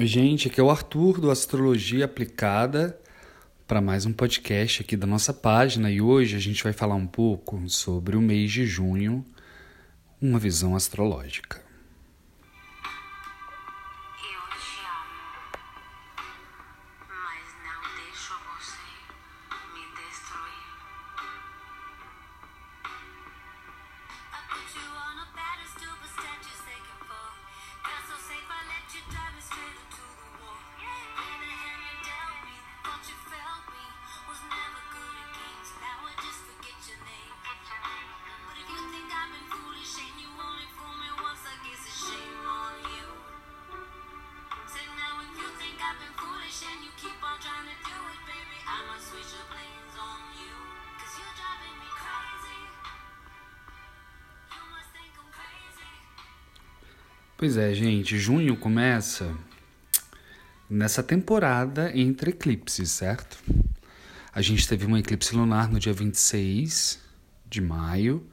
Gente, aqui é o Arthur do Astrologia Aplicada para mais um podcast aqui da nossa página e hoje a gente vai falar um pouco sobre o mês de junho, uma visão astrológica. Pois é, gente, junho começa nessa temporada entre eclipses, certo? A gente teve um eclipse lunar no dia 26 de maio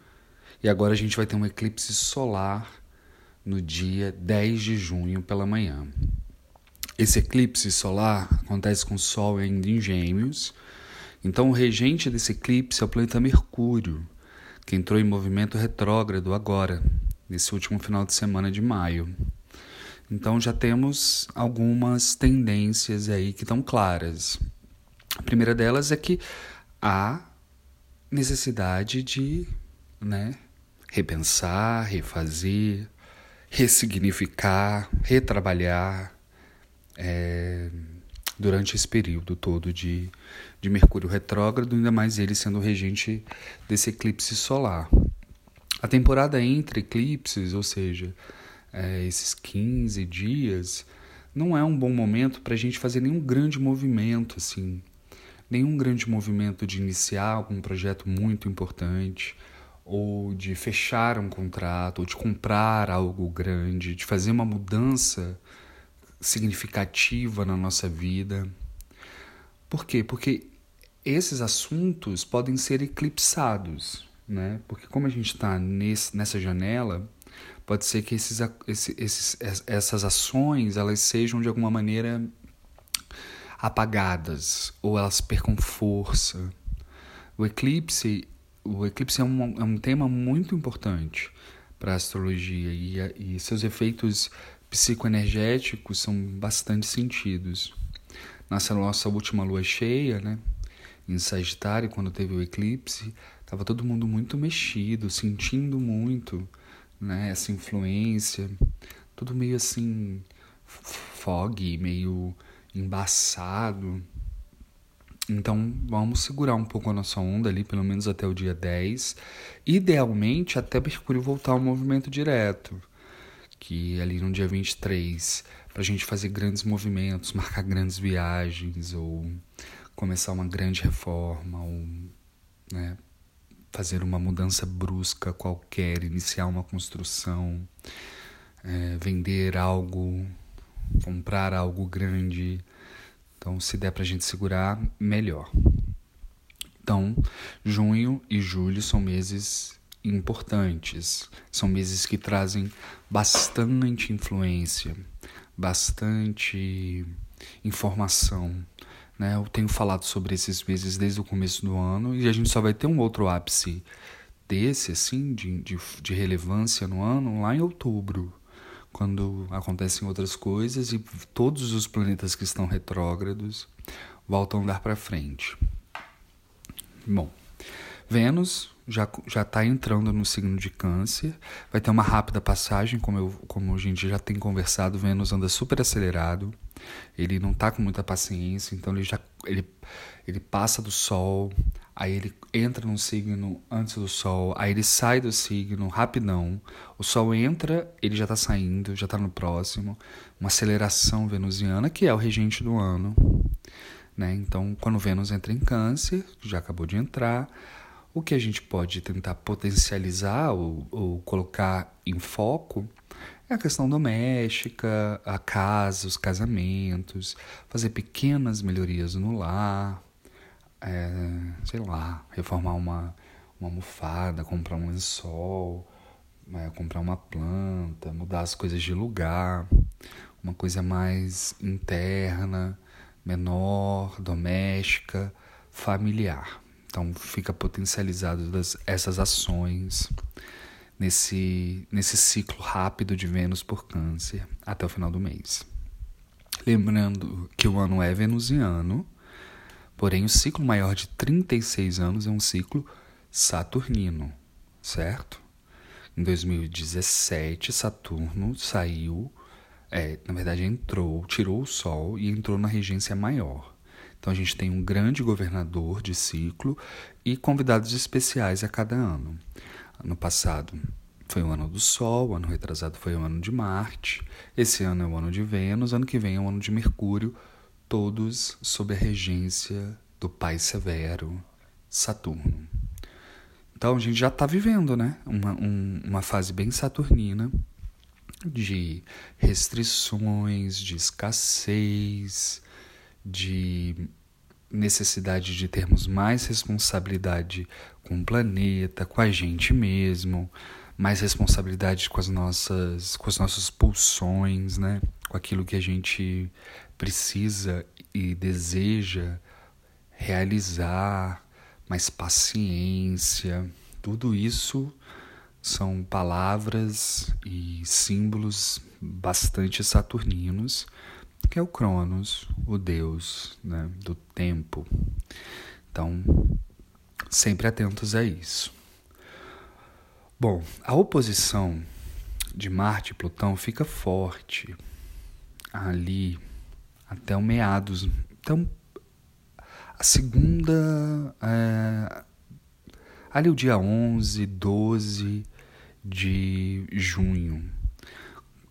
e agora a gente vai ter um eclipse solar no dia 10 de junho pela manhã. Esse eclipse solar acontece com o Sol ainda em Gêmeos, então o regente desse eclipse é o planeta Mercúrio, que entrou em movimento retrógrado agora, nesse último final de semana de maio. Então já temos algumas tendências aí que estão claras. A primeira delas é que há necessidade de né, repensar, refazer, ressignificar, retrabalhar é, durante esse período todo de, de Mercúrio retrógrado, ainda mais ele sendo regente desse eclipse solar. A temporada entre eclipses, ou seja, é, esses 15 dias, não é um bom momento para a gente fazer nenhum grande movimento, assim, nenhum grande movimento de iniciar algum projeto muito importante, ou de fechar um contrato, ou de comprar algo grande, de fazer uma mudança significativa na nossa vida. Por quê? Porque esses assuntos podem ser eclipsados né? Porque como a gente está nessa janela, pode ser que esses, esses, essas ações elas sejam de alguma maneira apagadas ou elas percam força. O eclipse, o eclipse é um, é um tema muito importante para a astrologia e, e seus efeitos psicoenergéticos são bastante sentidos. Nessa nossa última lua cheia, né, em Sagitário, quando teve o eclipse, Tava todo mundo muito mexido, sentindo muito, né, essa influência, tudo meio assim fog, meio embaçado. Então, vamos segurar um pouco a nossa onda ali, pelo menos até o dia 10. Idealmente, até Mercúrio voltar ao movimento direto, que ali no dia 23, para a gente fazer grandes movimentos, marcar grandes viagens, ou começar uma grande reforma, ou né, fazer uma mudança brusca qualquer, iniciar uma construção, é, vender algo, comprar algo grande. Então, se der para a gente segurar, melhor. Então, junho e julho são meses importantes, são meses que trazem bastante influência, bastante informação, né? Eu tenho falado sobre esses meses desde o começo do ano e a gente só vai ter um outro ápice desse, assim, de, de, de relevância no ano, lá em outubro, quando acontecem outras coisas e todos os planetas que estão retrógrados voltam a dar para frente. Bom, Vênus já já está entrando no signo de Câncer, vai ter uma rápida passagem, como eu como a gente já tem conversado, Vênus anda super acelerado. Ele não está com muita paciência, então ele já ele ele passa do Sol, aí ele entra no signo antes do Sol, aí ele sai do signo rapidão. O Sol entra, ele já está saindo, já está no próximo. Uma aceleração venusiana que é o regente do ano, né? Então, quando Vênus entra em Câncer, já acabou de entrar o que a gente pode tentar potencializar ou, ou colocar em foco é a questão doméstica, a casa, os casamentos, fazer pequenas melhorias no lar, é, sei lá, reformar uma, uma almofada, comprar um lençol, é, comprar uma planta, mudar as coisas de lugar. uma coisa mais interna, menor, doméstica, familiar. Então fica potencializado das, essas ações nesse, nesse ciclo rápido de Vênus por Câncer até o final do mês. Lembrando que o ano é venusiano, porém o ciclo maior de 36 anos é um ciclo saturnino, certo? Em 2017, Saturno saiu, é, na verdade entrou, tirou o Sol e entrou na regência maior. Então a gente tem um grande governador de ciclo e convidados especiais a cada ano. Ano passado foi o ano do Sol, ano retrasado foi o ano de Marte, esse ano é o ano de Vênus, ano que vem é o ano de Mercúrio, todos sob a regência do Pai Severo, Saturno. Então a gente já está vivendo né? uma, um, uma fase bem saturnina de restrições, de escassez, de necessidade de termos mais responsabilidade com o planeta, com a gente mesmo, mais responsabilidade com as nossas, com as nossas pulsões, né? Com aquilo que a gente precisa e deseja realizar, mais paciência. Tudo isso são palavras e símbolos bastante saturninos, que é o Cronos, o deus né, do tempo. Então, sempre atentos a isso. Bom, a oposição de Marte e Plutão fica forte ali até o meados. Então, a segunda. É, ali o dia 11, 12 de junho.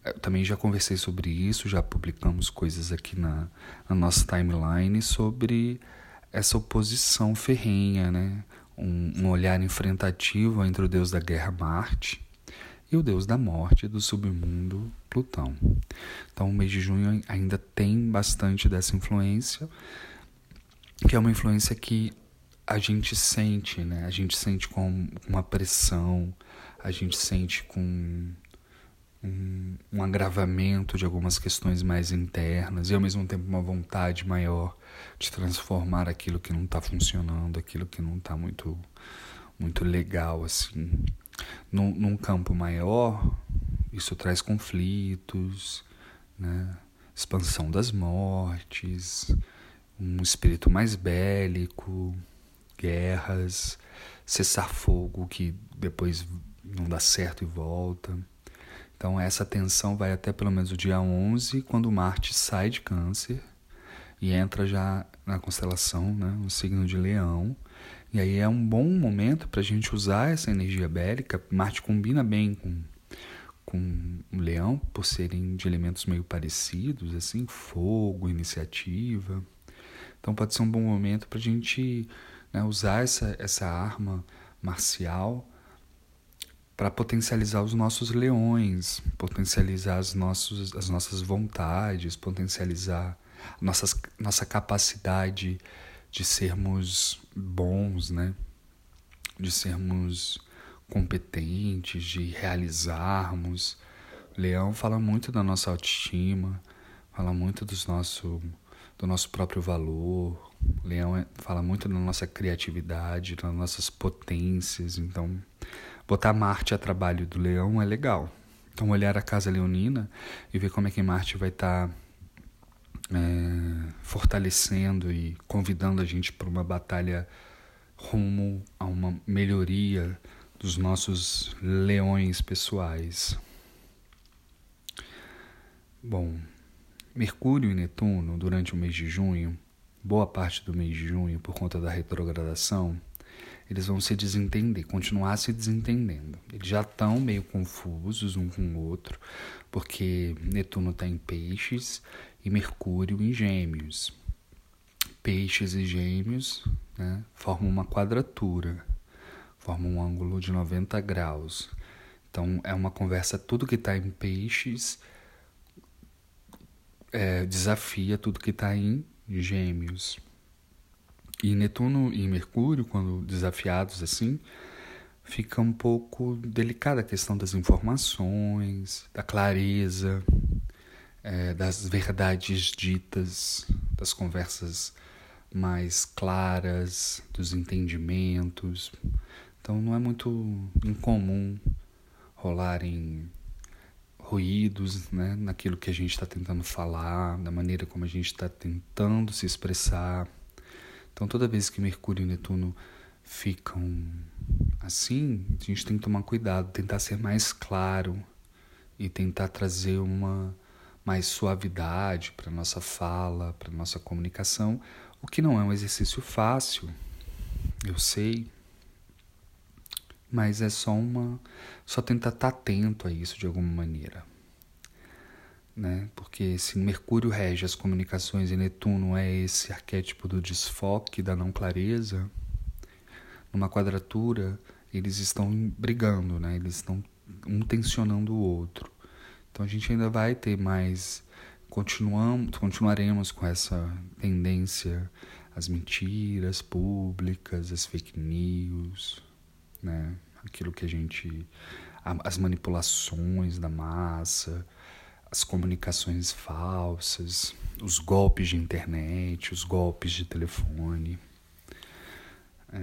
Eu também já conversei sobre isso, já publicamos coisas aqui na, na nossa timeline sobre essa oposição ferrenha, né? um, um olhar enfrentativo entre o deus da guerra Marte e o deus da morte do submundo Plutão. Então, o mês de junho ainda tem bastante dessa influência, que é uma influência que a gente sente, né? A gente sente com uma pressão, a gente sente com um, um agravamento de algumas questões mais internas e ao mesmo tempo uma vontade maior de transformar aquilo que não está funcionando, aquilo que não está muito, muito legal assim. Num, num campo maior, isso traz conflitos, né? expansão das mortes, um espírito mais bélico, guerras, cessar fogo que depois não dá certo e volta. Então essa tensão vai até pelo menos o dia 11, quando Marte sai de Câncer e entra já na constelação, né, no signo de Leão. E aí é um bom momento para a gente usar essa energia bélica. Marte combina bem com com o Leão por serem de elementos meio parecidos, assim, fogo, iniciativa. Então pode ser um bom momento para a gente né, usar essa, essa arma marcial para potencializar os nossos leões, potencializar as, nossos, as nossas vontades, potencializar nossas, nossa capacidade de sermos bons, né? de sermos competentes, de realizarmos. Leão fala muito da nossa autoestima, fala muito dos nosso, do nosso próprio valor. Leão é, fala muito da nossa criatividade, das nossas potências. Então, Botar Marte a trabalho do leão é legal. Então, olhar a casa leonina e ver como é que Marte vai estar tá, é, fortalecendo e convidando a gente para uma batalha rumo a uma melhoria dos nossos leões pessoais. Bom, Mercúrio e Netuno, durante o mês de junho, boa parte do mês de junho, por conta da retrogradação, eles vão se desentender, continuar se desentendendo. Eles já estão meio confusos um com o outro, porque Netuno está em peixes e Mercúrio em gêmeos. Peixes e gêmeos né, formam uma quadratura, formam um ângulo de 90 graus. Então é uma conversa, tudo que está em peixes é, desafia tudo que está em gêmeos. E Netuno e Mercúrio, quando desafiados assim, fica um pouco delicada a questão das informações, da clareza. é, das verdades ditas, das conversas mais claras, dos entendimentos. Então não é muito incomum rolarem ruídos né, naquilo que a gente está tentando falar, da maneira como a gente está tentando se expressar. Então toda vez que Mercúrio e Netuno ficam assim, a gente tem que tomar cuidado, tentar ser mais claro e tentar trazer uma mais suavidade para nossa fala, para nossa comunicação, o que não é um exercício fácil, eu sei, mas é só uma só tentar estar tá atento a isso de alguma maneira. Né? Porque se Mercúrio rege as comunicações e Netuno é esse arquétipo do desfoque, da não clareza, numa quadratura eles estão brigando, né? Eles estão um tensionando o outro. Então a gente ainda vai ter mais continuamos, continuaremos com essa tendência às mentiras públicas, às fake news, né? Aquilo que a gente as manipulações da massa, as comunicações falsas, os golpes de internet, os golpes de telefone. É,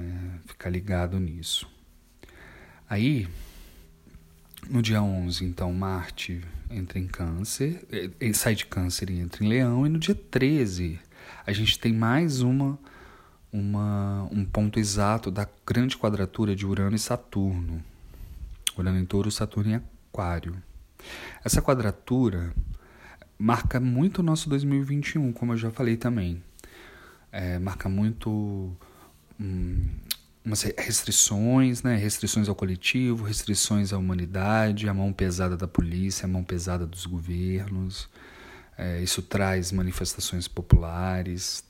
ficar ligado nisso. Aí, no dia 11, então, Marte entra em Câncer, eh, sai de Câncer e entra em Leão, e no dia 13 a gente tem mais uma, uma um ponto exato da grande quadratura de Urano e Saturno. Urano em Touro, Saturno em Aquário. Essa quadratura marca muito o nosso 2021, como eu já falei também. É, marca muito hum, umas restrições, né? restrições ao coletivo, restrições à humanidade, a mão pesada da polícia, a mão pesada dos governos. É, isso traz manifestações populares,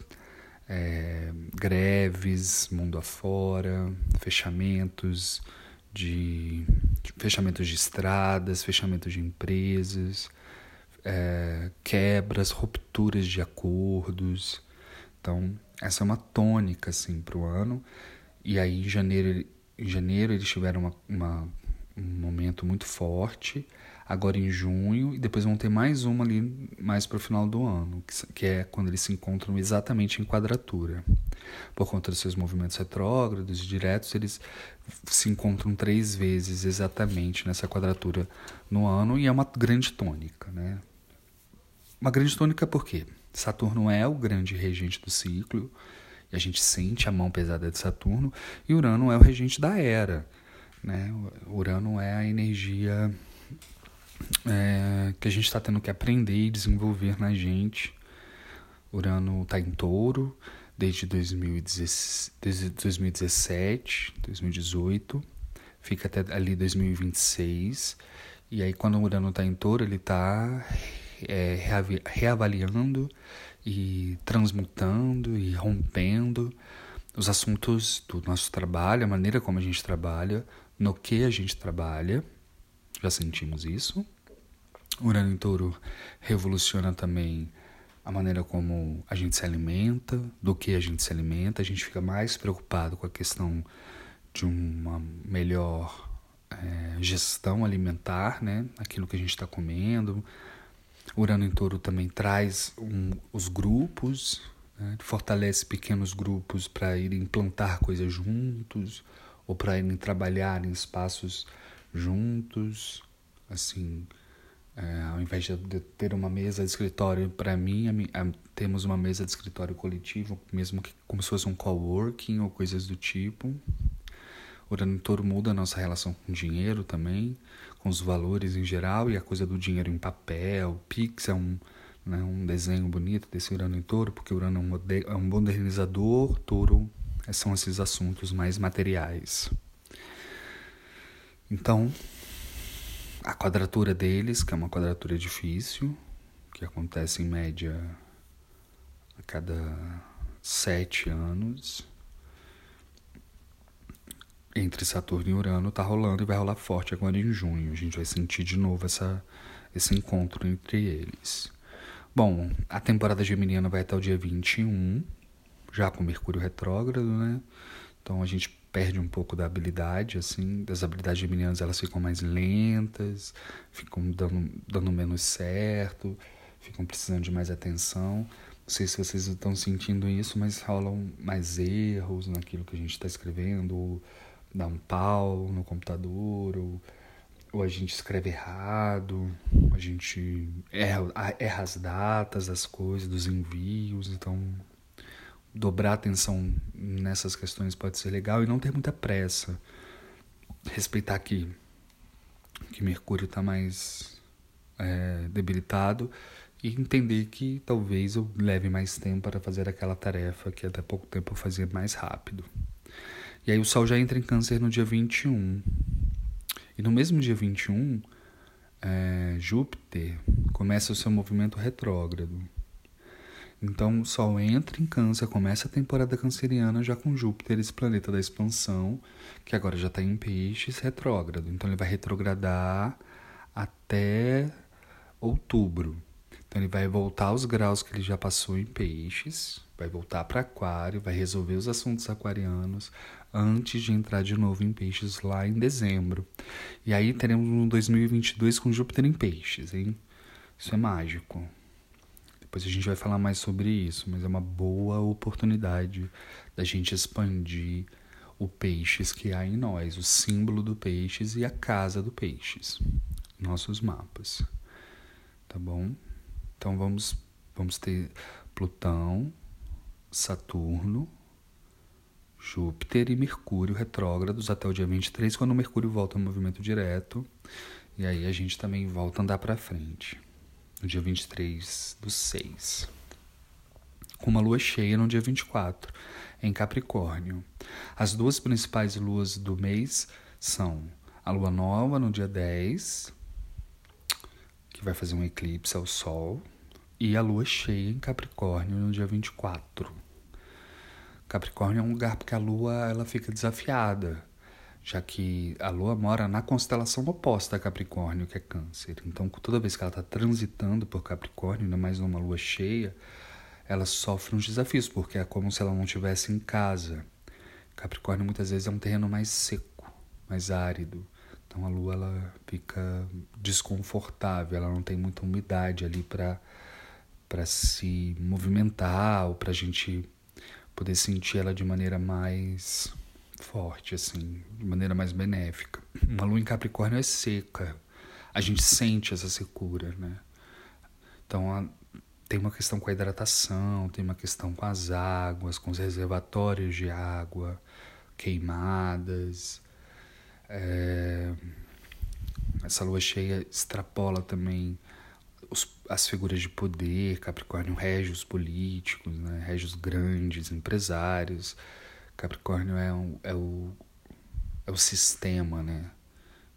é, greves mundo afora, fechamentos de, de, fechamentos de estradas, fechamentos de empresas, é, quebras, rupturas de acordos. Então, essa é uma tônica assim, para o ano. E aí em janeiro, em janeiro eles tiveram uma, uma, um momento muito forte. Agora em junho, e depois vão ter mais uma ali mais para o final do ano, que, que é quando eles se encontram exatamente em quadratura. Por conta dos seus movimentos retrógrados e diretos, eles se encontram três vezes exatamente nessa quadratura no ano, e é uma grande tônica. Né? Uma grande tônica por quê? Saturno é o grande regente do ciclo, e a gente sente a mão pesada de Saturno, e Urano é o regente da era. Né? Urano é a energia é, que a gente está tendo que aprender e desenvolver na gente. Urano está em touro desde 2017, 2018, fica até ali 2026. E aí, quando o Urano está em touro, ele está é, reavaliando e transmutando e rompendo os assuntos do nosso trabalho, a maneira como a gente trabalha, no que a gente trabalha. Já sentimos isso. Urano em Touro revoluciona também a maneira como a gente se alimenta, do que a gente se alimenta. A gente fica mais preocupado com a questão de uma melhor é, gestão alimentar, né? Aquilo que a gente está comendo, Urano em Touro também traz um, os grupos, né? fortalece pequenos grupos para irem plantar coisas juntos ou para irem trabalhar em espaços juntos. Assim, é, ao invés de ter uma mesa de escritório, para mim, a, a, temos uma mesa de escritório coletivo, mesmo que como se fosse um coworking ou coisas do tipo. Em Touro muda a nossa relação com o dinheiro também com os valores em geral e a coisa do dinheiro em papel. Pix é um, né, um desenho bonito desse Urano em Touro, porque Urano é um, é um modernizador, Touro são esses assuntos mais materiais. Então, a quadratura deles, que é uma quadratura difícil, que acontece em média a cada sete anos, entre Saturno e Urano tá rolando e vai rolar forte agora em junho. A gente vai sentir de novo essa, esse encontro entre eles. Bom, a temporada geminiana vai até o dia 21, já com Mercúrio retrógrado, né? Então a gente perde um pouco da habilidade, assim, das habilidades geminianas elas ficam mais lentas, ficam dando, dando menos certo, ficam precisando de mais atenção. Não sei se vocês estão sentindo isso, mas rolam mais erros naquilo que a gente está escrevendo, ou dá um pau no computador, ou, ou a gente escreve errado, a gente erra, erra as datas das coisas, dos envios, então dobrar atenção nessas questões pode ser legal e não ter muita pressa. Respeitar que, que Mercúrio está mais é, debilitado e entender que talvez eu leve mais tempo para fazer aquela tarefa que até pouco tempo eu fazia mais rápido. E aí o Sol já entra em Câncer no dia 21. E no mesmo dia 21, é, Júpiter começa o seu movimento retrógrado. Então o Sol entra em Câncer, começa a temporada canceriana já com Júpiter, esse planeta da expansão, que agora já está em Peixes, retrógrado. Então ele vai retrogradar até outubro. Então ele vai voltar aos graus que ele já passou em Peixes, vai voltar para Aquário, vai resolver os assuntos aquarianos antes de entrar de novo em Peixes lá em dezembro. E aí teremos um 2022 com Júpiter em Peixes, hein? Isso é mágico. Depois a gente vai falar mais sobre isso, mas é uma boa oportunidade da gente expandir o peixes que há em nós, o símbolo do peixes e a casa do peixes, nossos mapas. Tá bom? Então vamos vamos ter Plutão, Saturno, Júpiter e Mercúrio retrógrados até o dia 23, quando o Mercúrio volta ao movimento direto. E aí a gente também volta a andar para frente no dia 23 do 6, com uma lua cheia no dia 24, em Capricórnio. As duas principais luas do mês são a lua nova no dia 10, que vai fazer um eclipse ao Sol, e a lua cheia em Capricórnio no dia 24. Capricórnio é um lugar porque a lua ela fica desafiada já que a Lua mora na constelação oposta a Capricórnio, que é Câncer. Então, toda vez que ela está transitando por Capricórnio, ainda mais numa lua cheia, ela sofre uns desafios, porque é como se ela não estivesse em casa. Capricórnio muitas vezes é um terreno mais seco, mais árido. Então a lua ela fica desconfortável, ela não tem muita umidade ali para para se movimentar ou para a gente poder sentir ela de maneira mais forte, assim, de maneira mais benéfica. Uma lua em Capricórnio é seca. A gente sente essa secura, né? Então, a, tem uma questão com a hidratação, tem uma questão com as águas, com os reservatórios de água, queimadas. É, essa lua cheia extrapola também os, as figuras de poder. Capricórnio rege os políticos, né? rege os grandes empresários Capricórnio é, é, o, é o sistema, né?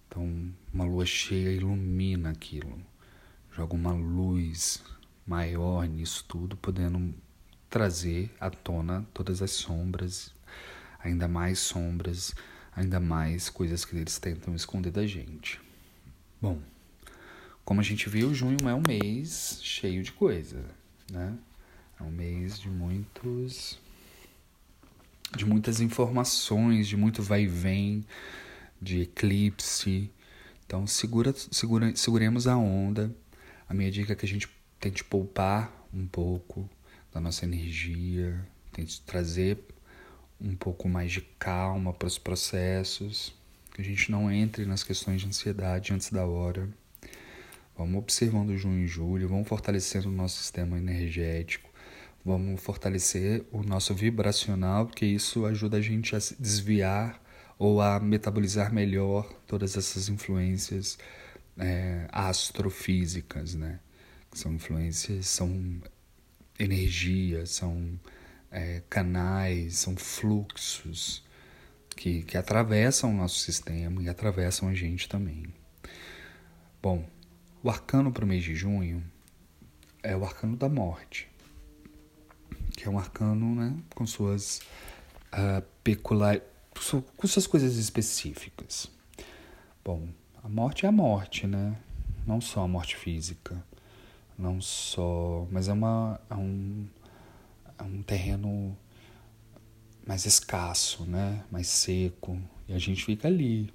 Então, uma lua cheia ilumina aquilo, joga uma luz maior nisso tudo, podendo trazer à tona todas as sombras, ainda mais sombras, ainda mais coisas que eles tentam esconder da gente. Bom, como a gente viu, junho é um mês cheio de coisa, né? É um mês de muitos de muitas informações, de muito vai e vem, de eclipse. Então segura, segura, seguremos a onda. A minha dica é que a gente tente poupar um pouco da nossa energia, tente trazer um pouco mais de calma para os processos, que a gente não entre nas questões de ansiedade antes da hora. Vamos observando junho e julho, vamos fortalecendo o nosso sistema energético Vamos fortalecer o nosso vibracional, porque isso ajuda a gente a desviar ou a metabolizar melhor todas essas influências é, astrofísicas, né? São influências, são energias, são é, canais, são fluxos que, que atravessam o nosso sistema e atravessam a gente também. Bom, o arcano para o mês de junho é o arcano da morte que é um arcano, né, com suas uh, peculiar, com suas coisas específicas. Bom, a morte é a morte, né? Não só a morte física, não só, mas é uma é um, é um terreno mais escasso, né? Mais seco e a gente fica ali,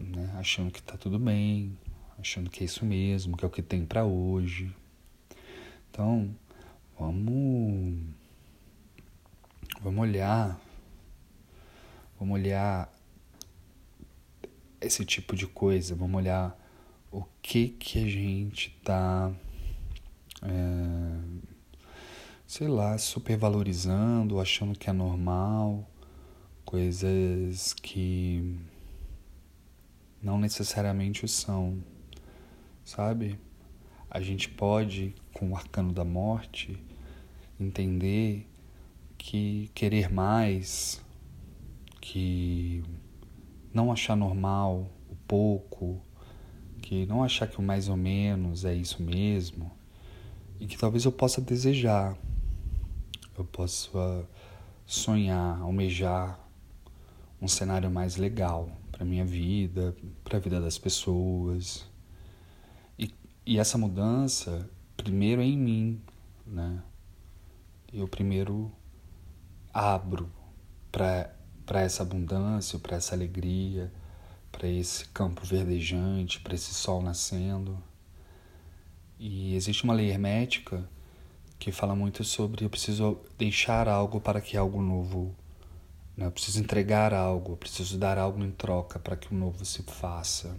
né? Achando que tá tudo bem, achando que é isso mesmo, que é o que tem para hoje, Então, vamos vamos olhar vamos olhar esse tipo de coisa, vamos olhar o que que a gente tá é, sei lá, supervalorizando, achando que é normal, coisas que não necessariamente são, sabe? A gente pode, com o arcano da morte, entender que querer mais, que não achar normal o pouco, que não achar que o mais ou menos é isso mesmo, e que talvez eu possa desejar, eu possa sonhar, almejar um cenário mais legal para minha vida, para a vida das pessoas. E, essa mudança, primeiro é em mim, né? Eu primeiro abro para essa abundância, para essa alegria, para esse campo verdejante, para esse sol nascendo. E existe uma lei hermética que fala muito sobre eu preciso deixar algo para que algo novo, né? eu preciso entregar algo, eu preciso dar algo em troca para que o novo se faça.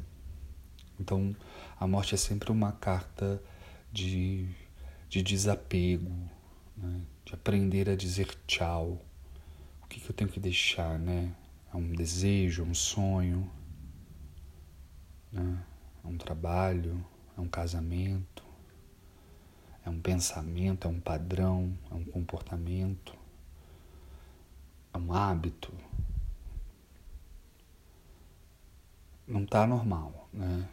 Então, a morte é sempre uma carta de, de desapego, né? de aprender a dizer tchau. O que, que eu tenho que deixar, né? É um desejo, é um sonho, né? é um trabalho, é um casamento, é um pensamento, é um padrão, é um comportamento, é um hábito. Não está normal, né?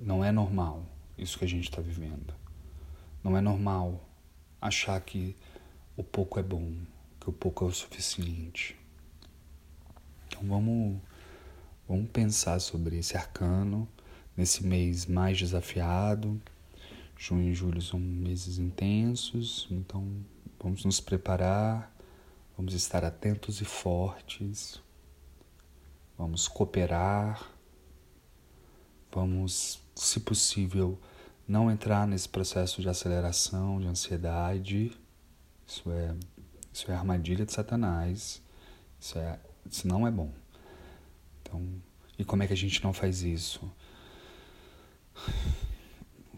Não é normal isso que a gente está vivendo. Não é normal achar que o pouco é bom, que o pouco é o suficiente. Então vamos, vamos pensar sobre esse arcano nesse mês mais desafiado. Junho e julho são meses intensos, então vamos nos preparar, vamos estar atentos e fortes, vamos cooperar, vamos, se possível, não entrar nesse processo de aceleração, de ansiedade. Isso é, isso é armadilha de Satanás. Isso, é, isso não é bom. Então, e como é que a gente não faz isso?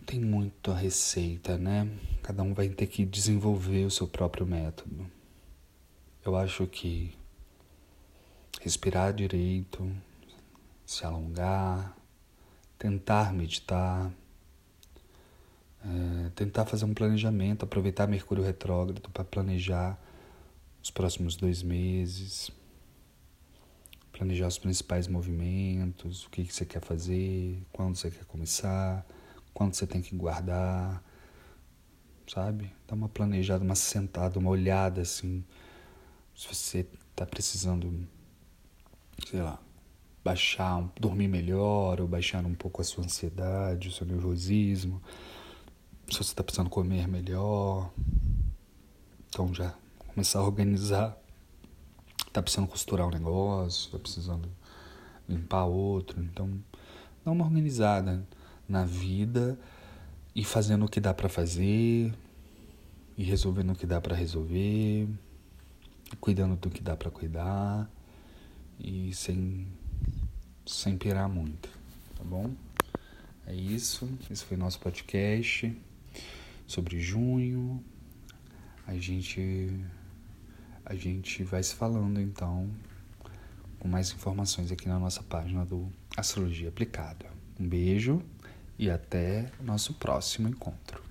tem muito a receita, né? Cada um vai ter que desenvolver o seu próprio método. Eu acho que respirar direito, se alongar, tentar meditar, é, tentar fazer um planejamento, aproveitar Mercúrio retrógrado para planejar os próximos dois meses, planejar os principais movimentos, o que, que você quer fazer, quando você quer começar quanto você tem que guardar, sabe? Dá uma planejada, uma sentada, uma olhada assim. Se você tá precisando, sei lá, baixar, dormir melhor, ou baixar um pouco a sua ansiedade, o seu nervosismo. Se você está precisando comer melhor. Então já começar a organizar. Tá precisando costurar um negócio, tá precisando limpar outro. Então, dá uma organizada na vida e fazendo o que dá para fazer e resolvendo o que dá para resolver, cuidando do que dá para cuidar e sem sem pirar muito, tá bom? É isso. Esse foi nosso podcast sobre junho. A gente a gente vai se falando então com mais informações aqui na nossa página do Astrologia Aplicada. Um beijo e até nosso próximo encontro.